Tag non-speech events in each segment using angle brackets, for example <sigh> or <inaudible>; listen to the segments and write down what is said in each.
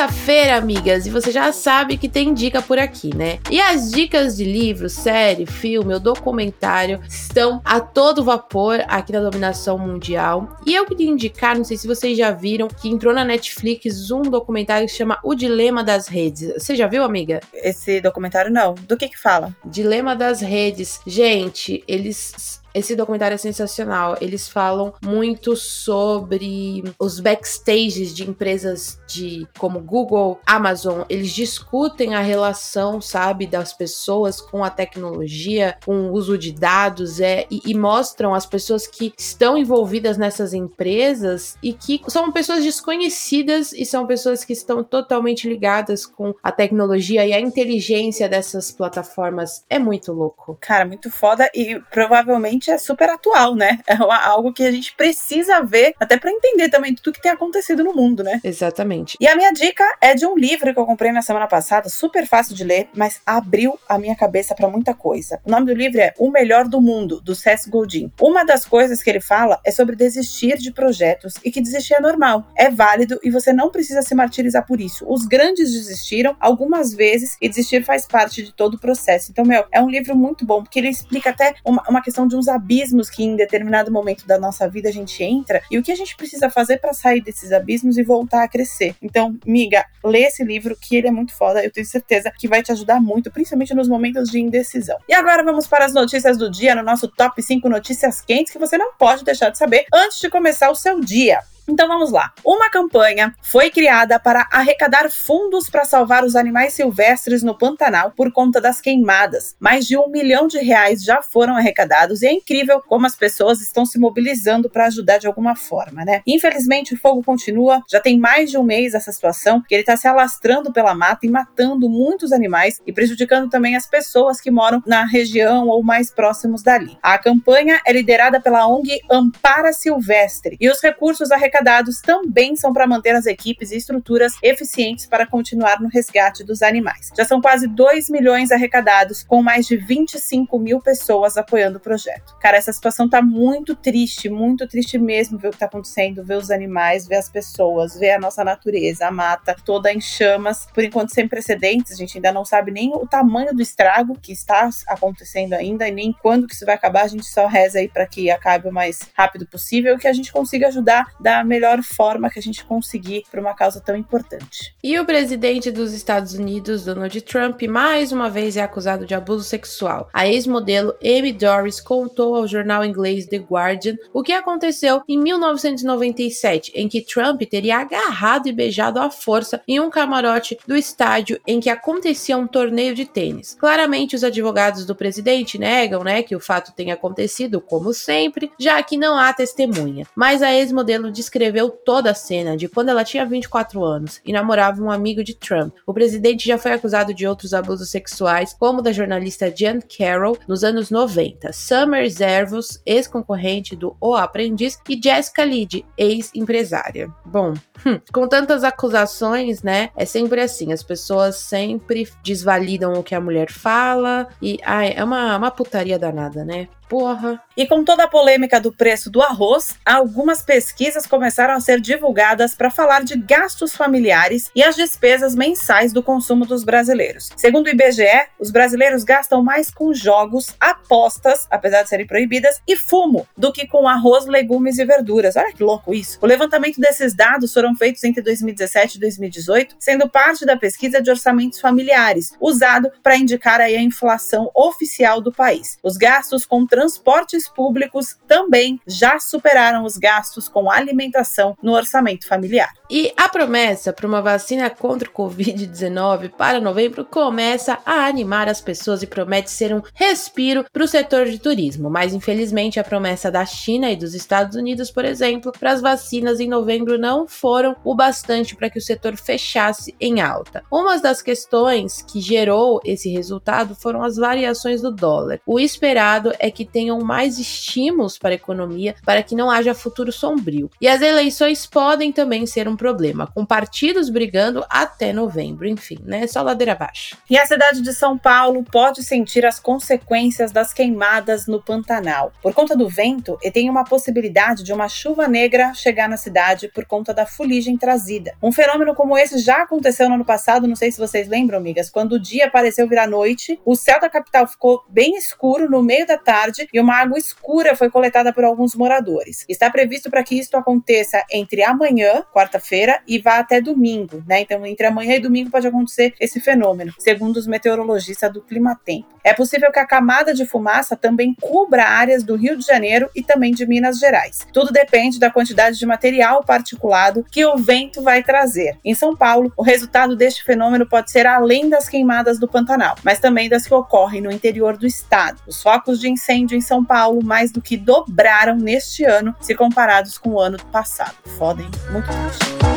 Terça-feira, amigas, e você já sabe que tem dica por aqui, né? E as dicas de livro, série, filme ou documentário estão a todo vapor aqui na Dominação Mundial. E eu queria indicar, não sei se vocês já viram, que entrou na Netflix um documentário que se chama O Dilema das Redes. Você já viu, amiga? Esse documentário não. Do que que fala? Dilema das Redes. Gente, eles esse documentário é sensacional. Eles falam muito sobre os backstages de empresas de como Google, Amazon. Eles discutem a relação, sabe, das pessoas com a tecnologia, com o uso de dados, é, e, e mostram as pessoas que estão envolvidas nessas empresas e que são pessoas desconhecidas e são pessoas que estão totalmente ligadas com a tecnologia e a inteligência dessas plataformas. É muito louco. Cara, muito foda e provavelmente é super atual, né? É algo que a gente precisa ver, até para entender também tudo que tem acontecido no mundo, né? Exatamente. E a minha dica é de um livro que eu comprei na semana passada, super fácil de ler, mas abriu a minha cabeça para muita coisa. O nome do livro é O Melhor do Mundo, do Seth Godin. Uma das coisas que ele fala é sobre desistir de projetos e que desistir é normal, é válido e você não precisa se martirizar por isso. Os grandes desistiram algumas vezes e desistir faz parte de todo o processo. Então, meu, é um livro muito bom, porque ele explica até uma, uma questão de uns abismos que em determinado momento da nossa vida a gente entra e o que a gente precisa fazer para sair desses abismos e voltar a crescer. Então, miga, lê esse livro que ele é muito foda, eu tenho certeza que vai te ajudar muito, principalmente nos momentos de indecisão. E agora vamos para as notícias do dia, no nosso top 5 notícias quentes que você não pode deixar de saber antes de começar o seu dia. Então vamos lá. Uma campanha foi criada para arrecadar fundos para salvar os animais silvestres no Pantanal por conta das queimadas. Mais de um milhão de reais já foram arrecadados e é incrível como as pessoas estão se mobilizando para ajudar de alguma forma, né? Infelizmente o fogo continua, já tem mais de um mês essa situação, que ele está se alastrando pela mata e matando muitos animais e prejudicando também as pessoas que moram na região ou mais próximos dali. A campanha é liderada pela ONG Ampara Silvestre e os recursos arrecadados arrecadados também são para manter as equipes e estruturas eficientes para continuar no resgate dos animais. Já são quase 2 milhões arrecadados, com mais de 25 mil pessoas apoiando o projeto. Cara, essa situação tá muito triste, muito triste mesmo ver o que tá acontecendo, ver os animais, ver as pessoas, ver a nossa natureza, a mata toda em chamas, por enquanto sem precedentes, a gente ainda não sabe nem o tamanho do estrago que está acontecendo ainda e nem quando que isso vai acabar, a gente só reza aí para que acabe o mais rápido possível e que a gente consiga ajudar da melhor forma que a gente conseguir para uma causa tão importante. E o presidente dos Estados Unidos, Donald Trump, mais uma vez é acusado de abuso sexual. A ex-modelo Amy Doris contou ao jornal inglês The Guardian o que aconteceu em 1997, em que Trump teria agarrado e beijado à força em um camarote do estádio em que acontecia um torneio de tênis. Claramente, os advogados do presidente negam, né, que o fato tenha acontecido, como sempre, já que não há testemunha. Mas a ex-modelo descreveu descreveu toda a cena de quando ela tinha 24 anos e namorava um amigo de Trump. O presidente já foi acusado de outros abusos sexuais, como da jornalista Jan Carroll nos anos 90, Summer Zervos, ex-concorrente do O Aprendiz, e Jessica Lid, ex-empresária. Bom, hum, com tantas acusações, né? É sempre assim, as pessoas sempre desvalidam o que a mulher fala e ai, é uma, uma putaria danada, né? Porra. E com toda a polêmica do preço do arroz, algumas pesquisas começaram a ser divulgadas para falar de gastos familiares e as despesas mensais do consumo dos brasileiros. Segundo o IBGE, os brasileiros gastam mais com jogos, apostas, apesar de serem proibidas, e fumo do que com arroz, legumes e verduras. Olha que louco isso. O levantamento desses dados foram feitos entre 2017 e 2018, sendo parte da pesquisa de orçamentos familiares, usado para indicar a inflação oficial do país. Os gastos com transportes públicos também já superaram os gastos com alimentação no orçamento familiar. E a promessa para uma vacina contra o Covid-19 para novembro começa a animar as pessoas e promete ser um respiro para o setor de turismo. Mas infelizmente a promessa da China e dos Estados Unidos, por exemplo, para as vacinas em novembro não foram o bastante para que o setor fechasse em alta. Uma das questões que gerou esse resultado foram as variações do dólar. O esperado é que tenham mais estímulos para a economia para que não haja futuro sombrio. E as eleições podem também ser um problema, com partidos brigando até novembro. Enfim, né? Só ladeira abaixo. E a cidade de São Paulo pode sentir as consequências das queimadas no Pantanal. Por conta do vento, e tem uma possibilidade de uma chuva negra chegar na cidade por conta da fuligem trazida. Um fenômeno como esse já aconteceu no ano passado, não sei se vocês lembram, amigas, quando o dia pareceu virar noite, o céu da capital ficou bem escuro no meio da tarde e uma água escura foi coletada por alguns moradores. Está previsto para que isto aconteça entre amanhã, quarta-feira, e vá até domingo, né? Então, entre amanhã e domingo pode acontecer esse fenômeno, segundo os meteorologistas do Climatempo. É possível que a camada de fumaça também cubra áreas do Rio de Janeiro e também de Minas Gerais. Tudo depende da quantidade de material particulado que o vento vai trazer. Em São Paulo, o resultado deste fenômeno pode ser além das queimadas do Pantanal, mas também das que ocorrem no interior do estado. Os focos de incêndio em São Paulo mais do que dobraram neste ano se comparados com o ano passado. Foda, hein? Muito triste. I'm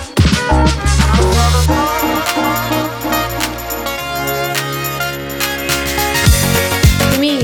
a brother.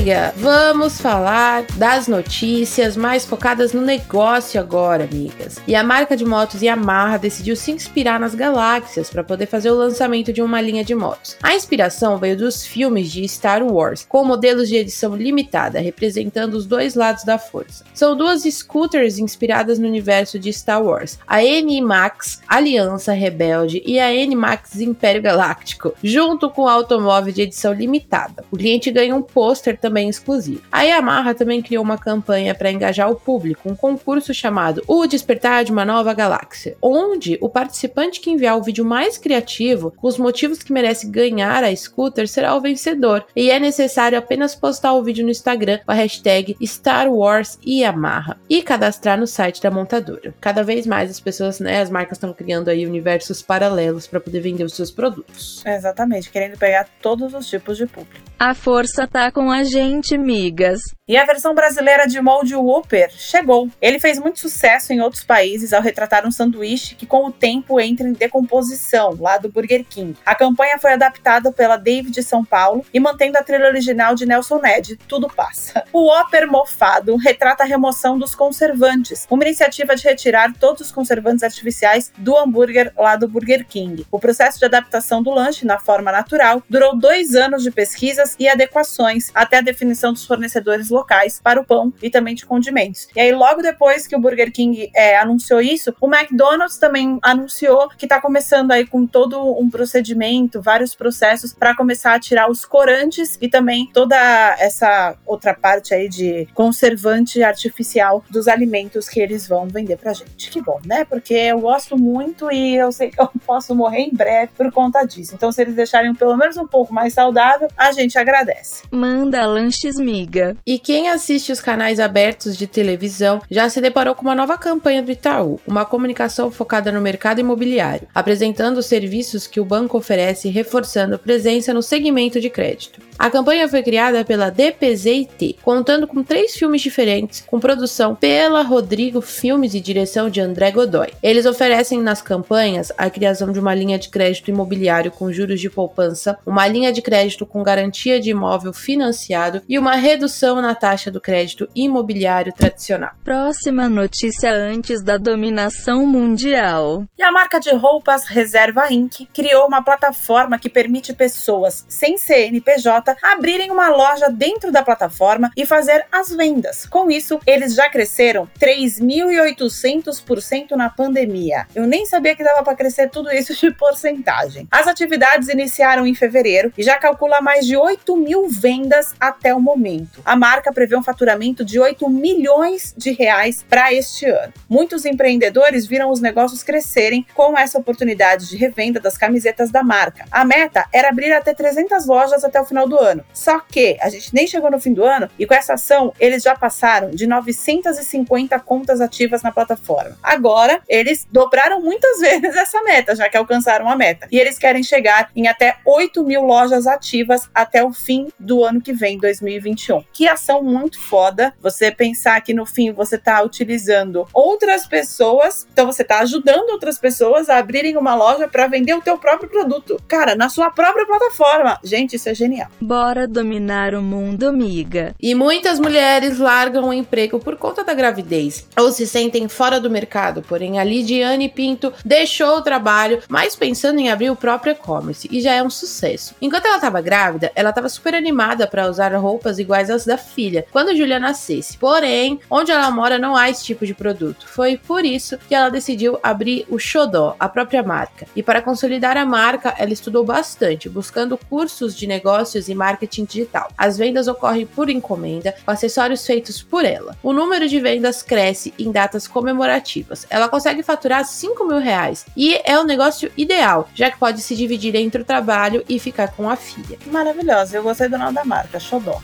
Amiga, vamos falar das notícias mais focadas no negócio agora, amigas. E a marca de motos Yamaha decidiu se inspirar nas galáxias para poder fazer o lançamento de uma linha de motos. A inspiração veio dos filmes de Star Wars, com modelos de edição limitada, representando os dois lados da força. São duas scooters inspiradas no universo de Star Wars, a N-Max Aliança Rebelde e a N-Max Império Galáctico, junto com o automóvel de edição limitada. O cliente ganha um pôster pôster também exclusivo. A Yamaha também criou uma campanha para engajar o público, um concurso chamado O Despertar de uma Nova Galáxia, onde o participante que enviar o vídeo mais criativo, com os motivos que merece ganhar a scooter, será o vencedor. E é necessário apenas postar o vídeo no Instagram com a hashtag Star Wars Yamaha e cadastrar no site da montadora. Cada vez mais as pessoas, né, as marcas estão criando aí universos paralelos para poder vender os seus produtos. Exatamente, querendo pegar todos os tipos de público. A força tá com a gente, migas. E a versão brasileira de molde Whopper chegou. Ele fez muito sucesso em outros países ao retratar um sanduíche que com o tempo entra em decomposição, lá do Burger King. A campanha foi adaptada pela David São Paulo e mantendo a trilha original de Nelson Ned, Tudo Passa. <laughs> O Whopper mofado retrata a remoção dos conservantes, uma iniciativa de retirar todos os conservantes artificiais do hambúrguer lá do Burger King. O processo de adaptação do lanche na forma natural durou dois anos de pesquisas e adequações até a definição dos fornecedores locais para o pão e também de condimentos. E aí, logo depois que o Burger King é, anunciou isso, o McDonald's também anunciou que está começando aí com todo um procedimento, vários processos para começar a tirar os corantes e também toda essa outra parte aí de conservante artificial dos alimentos que eles vão vender pra gente. Que bom, né? Porque eu gosto muito e eu sei que eu <laughs> posso morrer em breve por conta disso. Então, se eles deixarem pelo menos um pouco mais saudável, a gente agradece. Manda lanches miga. E que quem assiste os canais abertos de televisão já se deparou com uma nova campanha do Itaú, uma comunicação focada no mercado imobiliário, apresentando os serviços que o banco oferece e reforçando presença no segmento de crédito. A campanha foi criada pela DPZIT, contando com três filmes diferentes, com produção pela Rodrigo Filmes e direção de André Godoy. Eles oferecem nas campanhas a criação de uma linha de crédito imobiliário com juros de poupança, uma linha de crédito com garantia de imóvel financiado e uma redução na taxa do crédito imobiliário tradicional. Próxima notícia antes da dominação mundial. E a marca de roupas Reserva Inc. criou uma plataforma que permite pessoas sem CNPJ abrirem uma loja dentro da plataforma e fazer as vendas. Com isso, eles já cresceram 3.800% na pandemia. Eu nem sabia que dava para crescer tudo isso de porcentagem. As atividades iniciaram em fevereiro e já calcula mais de 8 mil vendas vendas até o momento. A marca prevê um faturamento de 8 milhões de reais para este ano. Muitos empreendedores viram os negócios crescerem com essa oportunidade de revenda das camisetas da marca. A meta era abrir até 300 lojas até o final do ano. Só que a gente nem chegou no fim do ano e com essa ação eles já passaram de 950 contas ativas na plataforma. Agora, eles dobraram muitas <laughs> vezes essa meta, já que alcançaram a meta. E eles querem chegar em até 8 mil lojas ativas até o fim do ano que vem, 2021. Que ação muito foda. Você pensar que no fim você está utilizando outras pessoas, então você está ajudando outras pessoas a abrirem uma loja para vender o teu próprio produto. Cara, na sua própria plataforma. Gente, isso é genial. Bora dominar o mundo, amiga. E muitas mulheres largam o emprego por conta da gravidez ou se sentem fora do mercado. Porém, a Lidiane Pinto deixou o trabalho, mas pensando em abrir o próprio e-commerce e já é um sucesso. Enquanto ela estava grávida, ela estava super animada para usar roupas iguais às da filha quando Julia nascesse. Porém, onde ela mora não há esse tipo de produto. Foi por isso que ela decidiu abrir o Xodó, a própria marca. E para consolidar a marca, ela estudou bastante, buscando cursos de negócios e marketing digital. As vendas ocorrem por encomenda, com acessórios feitos por ela. O número de vendas cresce em datas comemorativas. Ela consegue faturar 5 mil reais e é o negócio ideal, já que pode se dividir entre o trabalho e ficar com a filha. Maravilhosa, eu gostei do nome da marca, Xodó. どんどん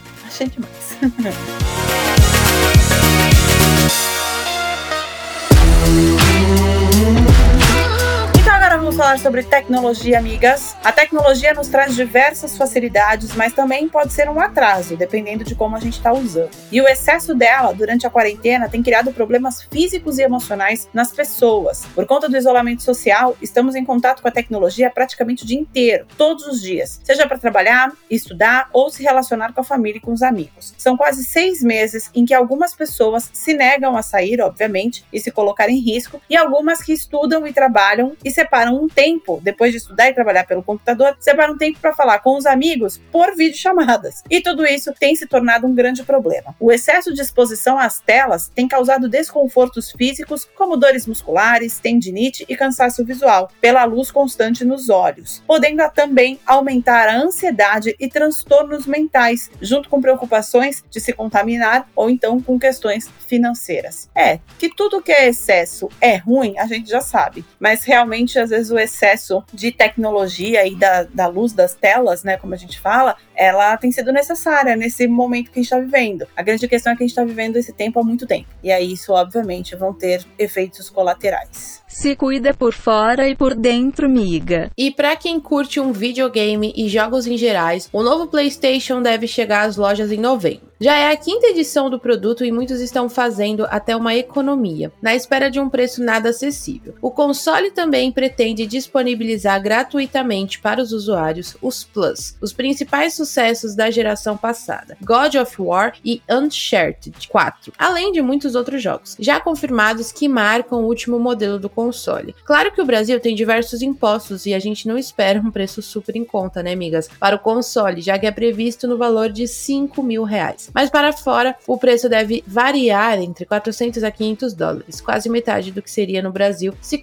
ます。<laughs> vamos falar sobre tecnologia, amigas. A tecnologia nos traz diversas facilidades, mas também pode ser um atraso, dependendo de como a gente está usando. E o excesso dela durante a quarentena tem criado problemas físicos e emocionais nas pessoas. Por conta do isolamento social, estamos em contato com a tecnologia praticamente o dia inteiro, todos os dias, seja para trabalhar, estudar ou se relacionar com a família e com os amigos. São quase seis meses em que algumas pessoas se negam a sair, obviamente, e se colocar em risco, e algumas que estudam e trabalham e separam separam um tempo, depois de estudar e trabalhar pelo computador, separam um tempo para falar com os amigos por videochamadas. E tudo isso tem se tornado um grande problema. O excesso de exposição às telas tem causado desconfortos físicos, como dores musculares, tendinite e cansaço visual, pela luz constante nos olhos, podendo também aumentar a ansiedade e transtornos mentais, junto com preocupações de se contaminar ou então com questões financeiras. É, que tudo que é excesso é ruim, a gente já sabe, mas realmente às vezes o excesso de tecnologia e da, da luz das telas, né, como a gente fala, ela tem sido necessária nesse momento que a gente está vivendo. A grande questão é que a gente está vivendo esse tempo há muito tempo. E aí isso, obviamente, vão ter efeitos colaterais. Se cuida por fora e por dentro, miga. E para quem curte um videogame e jogos em gerais, o novo PlayStation deve chegar às lojas em novembro. Já é a quinta edição do produto e muitos estão fazendo até uma economia, na espera de um preço nada acessível. O console também pretende disponibilizar gratuitamente para os usuários os Plus, os principais sucessos da geração passada, God of War e Uncharted 4, além de muitos outros jogos, já confirmados que marcam o último modelo do console. Claro que o Brasil tem diversos impostos e a gente não espera um preço super em conta, né, amigas, para o console, já que é previsto no valor de 5 mil reais. Mas para fora, o preço deve variar entre 400 a 500 dólares, quase metade do que seria no Brasil se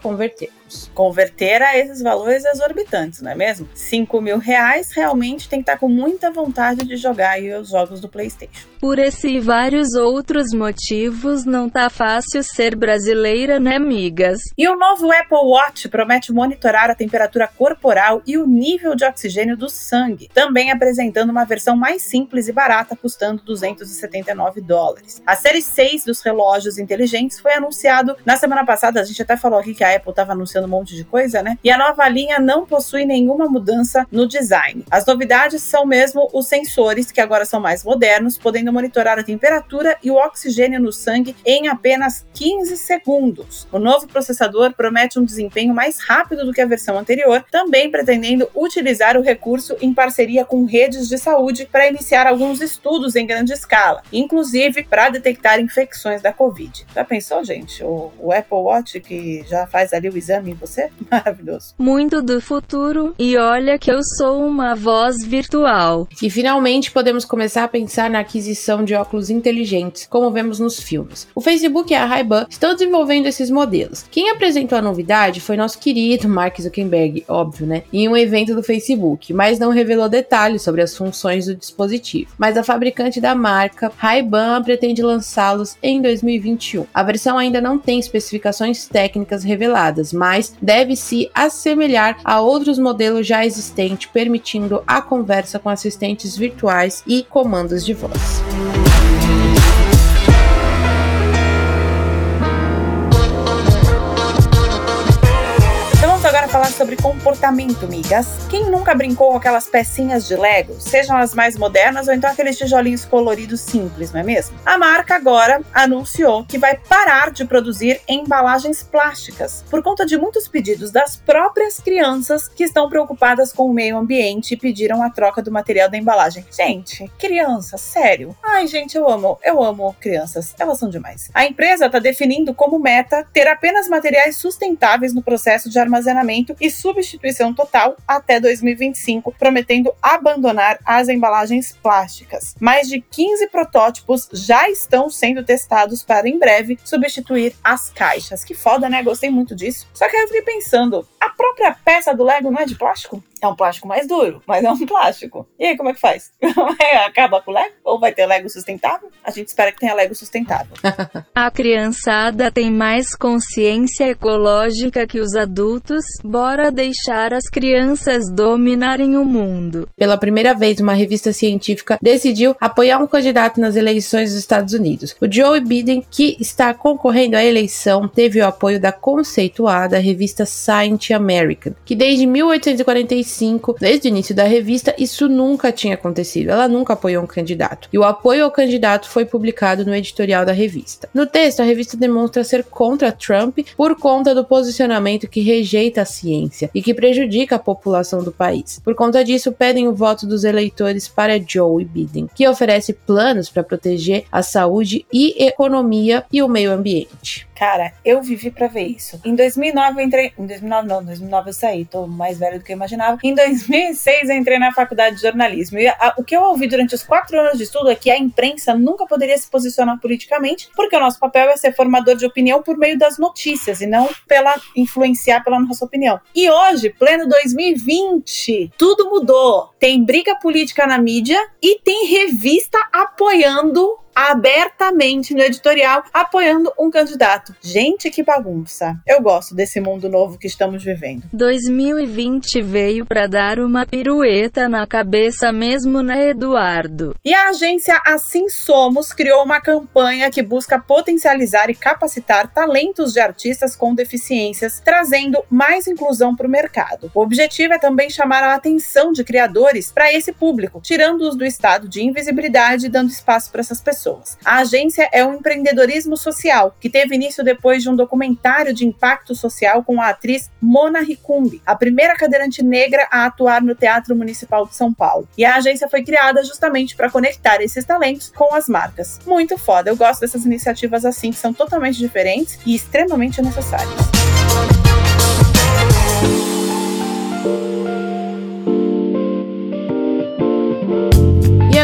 Converter a esses valores exorbitantes, não é mesmo? 5 mil reais realmente tem que estar com muita vontade de jogar os jogos do PlayStation. Por esse e vários outros motivos, não tá fácil ser brasileira, né, amigas? E o novo Apple Watch promete monitorar a temperatura corporal e o nível de oxigênio do sangue, também apresentando uma versão mais simples e barata, custando 279 dólares. A série 6 dos relógios inteligentes foi anunciado na semana passada. A gente até falou aqui que a Apple estava anunciando um monte de coisa, né? E a nova linha não possui nenhuma mudança no design. As novidades são mesmo os sensores, que agora são mais modernos, podendo monitorar a temperatura e o oxigênio no sangue em apenas 15 segundos. O novo processador promete um desempenho mais rápido do que a versão anterior, também pretendendo utilizar o recurso em parceria com redes de saúde para iniciar alguns estudos em grande escala, inclusive para detectar infecções da Covid. Já pensou, gente? O, o, Apple Watch que já faz ali o exame em você? <laughs> Maravilhoso. Muito do futuro, e olha que eu sou uma voz virtual. E finalmente podemos começar a pensar na aquisição de óculos inteligentes, como vemos nos filmes. O Facebook e a Ray-Ban estão desenvolvendo esses modelos. Quem apresentou a novidade foi nosso querido Mark Zuckerberg, óbvio, né? Em um evento do Facebook, mas não revelou detalhes sobre as funções do dispositivo. Mas a fabricante da marca, Ray-Ban, pretende lançá-los em 2021. A versão ainda não tem especificações técnicas reveladas, mas deve se assemelhar a outros modelos já existentes, permitindo a conversa com assistentes virtuais e comandos de voz. Falar sobre comportamento, migas. Quem nunca brincou com aquelas pecinhas de Lego, sejam as mais modernas ou então aqueles tijolinhos coloridos simples, não é mesmo? A marca agora anunciou que vai parar de produzir embalagens plásticas por conta de muitos pedidos das próprias crianças que estão preocupadas com o meio ambiente e pediram a troca do material da embalagem. Gente, crianças, sério. Ai, gente, eu amo, eu amo crianças. Elas são demais. A empresa está definindo como meta ter apenas materiais sustentáveis no processo de armazenamento e substituição total até 2025, prometendo abandonar as embalagens plásticas. Mais de 15 protótipos já estão sendo testados para em breve substituir as caixas. Que foda, né? Gostei muito disso. Só que aí eu fiquei pensando, a própria peça do Lego não é de plástico? É um plástico mais duro, mas é um <laughs> plástico. E aí, como é que faz? <laughs> Acaba com o Lego? Ou vai ter Lego sustentável? A gente espera que tenha Lego sustentável. <laughs> a criançada tem mais consciência ecológica que os adultos. Bora deixar as crianças dominarem o mundo. Pela primeira vez, uma revista científica decidiu apoiar um candidato nas eleições dos Estados Unidos. O Joe Biden, que está concorrendo à eleição, teve o apoio da conceituada revista Science American, que desde 1845 2005, desde o início da revista, isso nunca tinha acontecido. Ela nunca apoiou um candidato. E o apoio ao candidato foi publicado no editorial da revista. No texto, a revista demonstra ser contra Trump por conta do posicionamento que rejeita a ciência e que prejudica a população do país. Por conta disso, pedem o voto dos eleitores para Joe Biden, que oferece planos para proteger a saúde e economia e o meio ambiente. Cara, eu vivi para ver isso. Em 2009 eu entrei. Em 2009 não, em 2009 eu saí, tô mais velho do que eu imaginava. Em 2006 eu entrei na faculdade de jornalismo. E a, o que eu ouvi durante os quatro anos de estudo é que a imprensa nunca poderia se posicionar politicamente, porque o nosso papel é ser formador de opinião por meio das notícias e não pela influenciar pela nossa opinião. E hoje, pleno 2020, tudo mudou. Tem briga política na mídia e tem revista apoiando abertamente no editorial apoiando um candidato. Gente, que bagunça. Eu gosto desse mundo novo que estamos vivendo. 2020 veio para dar uma pirueta na cabeça mesmo, né, Eduardo? E a agência Assim Somos criou uma campanha que busca potencializar e capacitar talentos de artistas com deficiências, trazendo mais inclusão para o mercado. O objetivo é também chamar a atenção de criadores para esse público, tirando-os do estado de invisibilidade e dando espaço para essas pessoas pessoas. A agência é um empreendedorismo social que teve início depois de um documentário de impacto social com a atriz Mona Ricumbi, a primeira cadeirante negra a atuar no Teatro Municipal de São Paulo. E a agência foi criada justamente para conectar esses talentos com as marcas. Muito foda, eu gosto dessas iniciativas assim, que são totalmente diferentes e extremamente necessárias.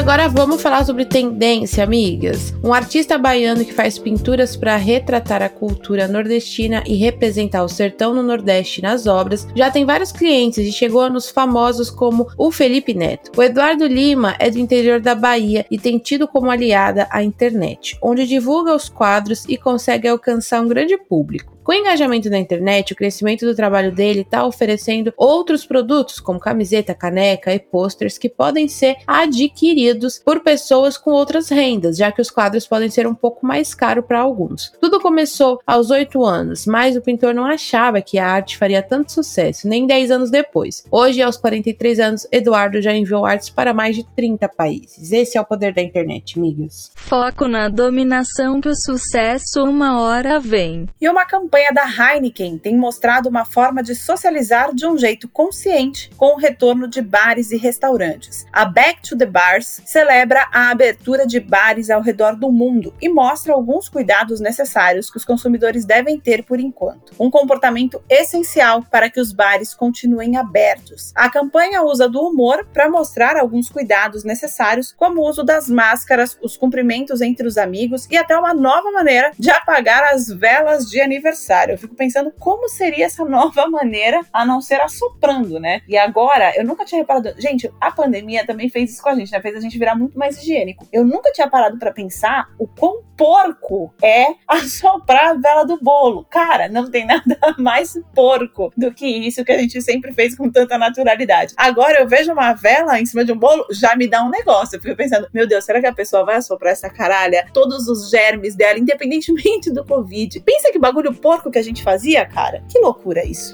Agora vamos falar sobre tendência, amigas. Um artista baiano que faz pinturas para retratar a cultura nordestina e representar o sertão no Nordeste nas obras, já tem vários clientes e chegou nos famosos como o Felipe Neto. O Eduardo Lima é do interior da Bahia e tem tido como aliada a internet, onde divulga os quadros e consegue alcançar um grande público. Com o engajamento na internet, o crescimento do trabalho dele está oferecendo outros produtos, como camiseta, caneca e posters, que podem ser adquiridos por pessoas com outras rendas, já que os quadros podem ser um pouco mais caros para alguns. Tudo começou aos 8 anos, mas o pintor não achava que a arte faria tanto sucesso, nem 10 anos depois. Hoje, aos 43 anos, Eduardo já enviou artes para mais de 30 países. Esse é o poder da internet, amigas. Foco na dominação que o sucesso uma hora vem. E uma campanha campanha da Heineken tem mostrado uma forma de socializar de um jeito consciente com o retorno de bares e restaurantes. A Back to the Bars celebra a abertura de bares ao redor do mundo e mostra alguns cuidados necessários que os consumidores devem ter por enquanto. Um comportamento essencial para que os bares continuem abertos. A campanha usa do humor para mostrar alguns cuidados necessários, como o uso das máscaras, os cumprimentos entre os amigos e até uma nova maneira de apagar as velas de aniversário. Eu fico pensando como seria essa nova <laughs> maneira a não ser assoprando, né? E agora, eu nunca tinha reparado. Gente, a pandemia também fez isso com a gente, né? Fez a gente virar muito mais higiênico. Eu nunca tinha parado para pensar o quão porco é <laughs> assoprar a vela do bolo. Cara, não tem nada <laughs> mais porco do que isso que a gente sempre fez com tanta naturalidade. Agora eu vejo uma vela em cima de um bolo, já me dá um negócio. Eu fico pensando, meu Deus, será que a pessoa vai assoprar essa caralha? Todos os germes dela, independentemente do Covid. Pensa que bagulho porco que a gente fazia, cara. Que loucura isso.